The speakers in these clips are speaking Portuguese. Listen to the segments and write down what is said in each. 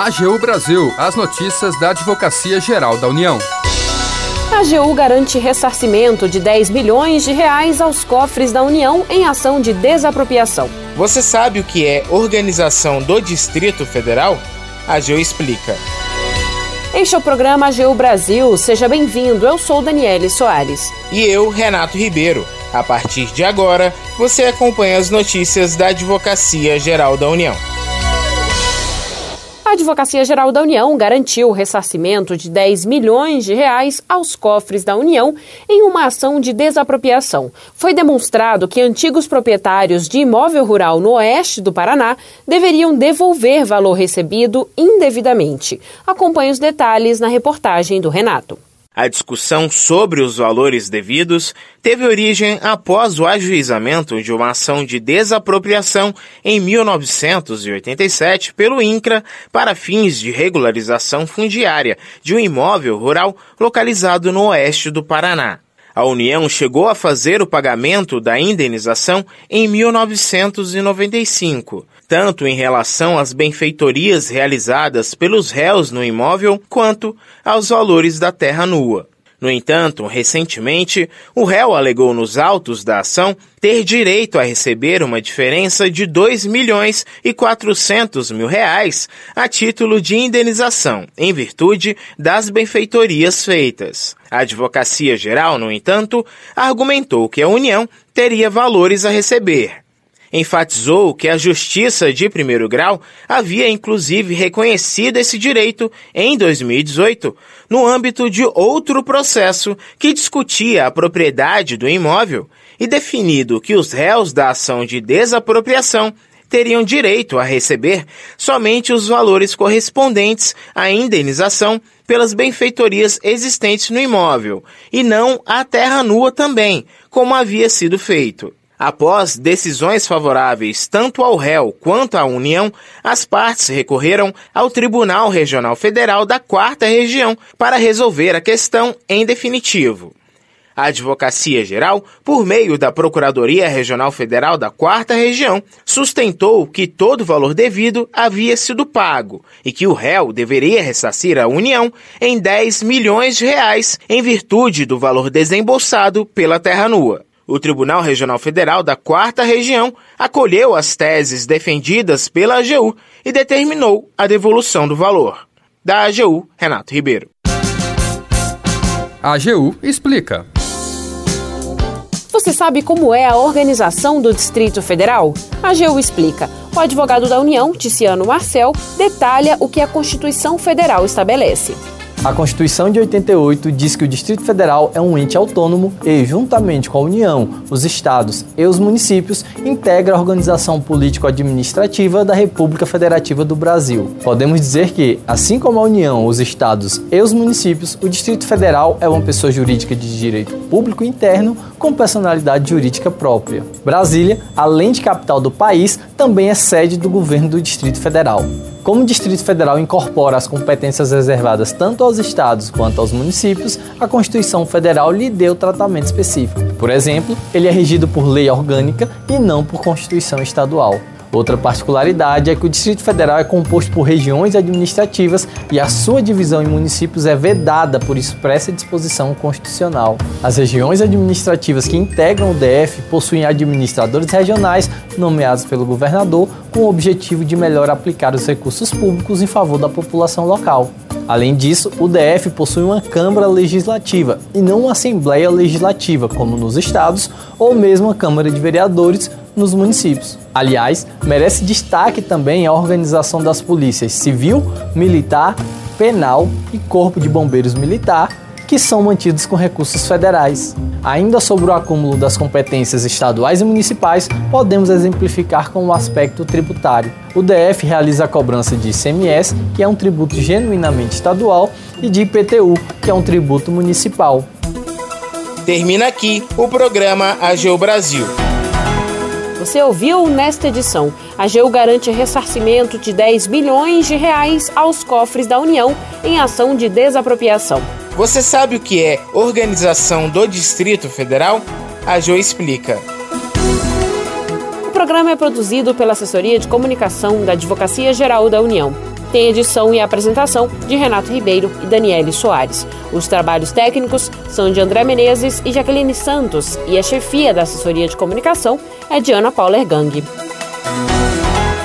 AGU Brasil, as notícias da Advocacia Geral da União. A AGU garante ressarcimento de 10 bilhões de reais aos cofres da União em ação de desapropriação. Você sabe o que é Organização do Distrito Federal? A AGU explica. Este é o programa AGU Brasil. Seja bem-vindo. Eu sou Daniele Soares. E eu, Renato Ribeiro. A partir de agora, você acompanha as notícias da Advocacia Geral da União. A Advocacia Geral da União garantiu o ressarcimento de 10 milhões de reais aos cofres da União em uma ação de desapropriação. Foi demonstrado que antigos proprietários de imóvel rural no oeste do Paraná deveriam devolver valor recebido indevidamente. Acompanhe os detalhes na reportagem do Renato. A discussão sobre os valores devidos teve origem após o ajuizamento de uma ação de desapropriação em 1987 pelo INCRA para fins de regularização fundiária de um imóvel rural localizado no oeste do Paraná. A União chegou a fazer o pagamento da indenização em 1995 tanto em relação às benfeitorias realizadas pelos réus no imóvel quanto aos valores da terra nua. No entanto, recentemente, o réu alegou nos autos da ação ter direito a receber uma diferença de 2 milhões e 400 mil reais a título de indenização, em virtude das benfeitorias feitas. A Advocacia Geral, no entanto, argumentou que a União teria valores a receber enfatizou que a Justiça de primeiro grau havia inclusive reconhecido esse direito em 2018, no âmbito de outro processo que discutia a propriedade do imóvel e definido que os réus da ação de desapropriação teriam direito a receber somente os valores correspondentes à indenização pelas benfeitorias existentes no imóvel, e não a terra nua também, como havia sido feito. Após decisões favoráveis tanto ao réu quanto à União, as partes recorreram ao Tribunal Regional Federal da Quarta Região para resolver a questão em definitivo. A Advocacia Geral, por meio da Procuradoria Regional Federal da Quarta Região, sustentou que todo o valor devido havia sido pago e que o réu deveria ressarcir a União em 10 milhões de reais em virtude do valor desembolsado pela terra nua. O Tribunal Regional Federal da Quarta Região acolheu as teses defendidas pela AGU e determinou a devolução do valor. Da AGU, Renato Ribeiro. A AGU explica. Você sabe como é a organização do Distrito Federal? A AGU explica. O advogado da União, Ticiano Marcel, detalha o que a Constituição Federal estabelece. A Constituição de 88 diz que o Distrito Federal é um ente autônomo e, juntamente com a União, os estados e os municípios, integra a organização político-administrativa da República Federativa do Brasil. Podemos dizer que, assim como a União, os estados e os municípios, o Distrito Federal é uma pessoa jurídica de direito público interno com personalidade jurídica própria. Brasília, além de capital do país, também é sede do governo do Distrito Federal. Como o Distrito Federal incorpora as competências reservadas tanto aos estados quanto aos municípios, a Constituição Federal lhe deu tratamento específico. Por exemplo, ele é regido por lei orgânica e não por Constituição estadual. Outra particularidade é que o Distrito Federal é composto por regiões administrativas e a sua divisão em municípios é vedada por expressa disposição constitucional. As regiões administrativas que integram o DF possuem administradores regionais nomeados pelo governador com o objetivo de melhor aplicar os recursos públicos em favor da população local. Além disso, o DF possui uma Câmara Legislativa e não uma Assembleia Legislativa, como nos estados, ou mesmo a Câmara de Vereadores nos municípios. Aliás, merece destaque também a organização das polícias civil, militar, penal e corpo de bombeiros militar, que são mantidos com recursos federais. Ainda sobre o acúmulo das competências estaduais e municipais, podemos exemplificar com o aspecto tributário. O DF realiza a cobrança de ICMS, que é um tributo genuinamente estadual, e de IPTU, que é um tributo municipal. Termina aqui o programa AGU Brasil. Você ouviu nesta edição. A AGU garante ressarcimento de 10 bilhões de reais aos cofres da União em ação de desapropriação. Você sabe o que é Organização do Distrito Federal? A AGU explica. O programa é produzido pela Assessoria de Comunicação da Advocacia Geral da União. Tem edição e apresentação de Renato Ribeiro e Daniele Soares. Os trabalhos técnicos são de André Menezes e Jaqueline Santos e a chefia da assessoria de comunicação é de Ana Paula Ergang.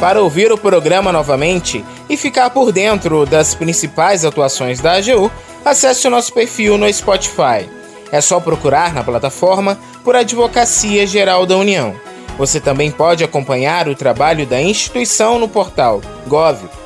Para ouvir o programa novamente e ficar por dentro das principais atuações da AGU, acesse o nosso perfil no Spotify. É só procurar na plataforma por Advocacia Geral da União. Você também pode acompanhar o trabalho da instituição no portal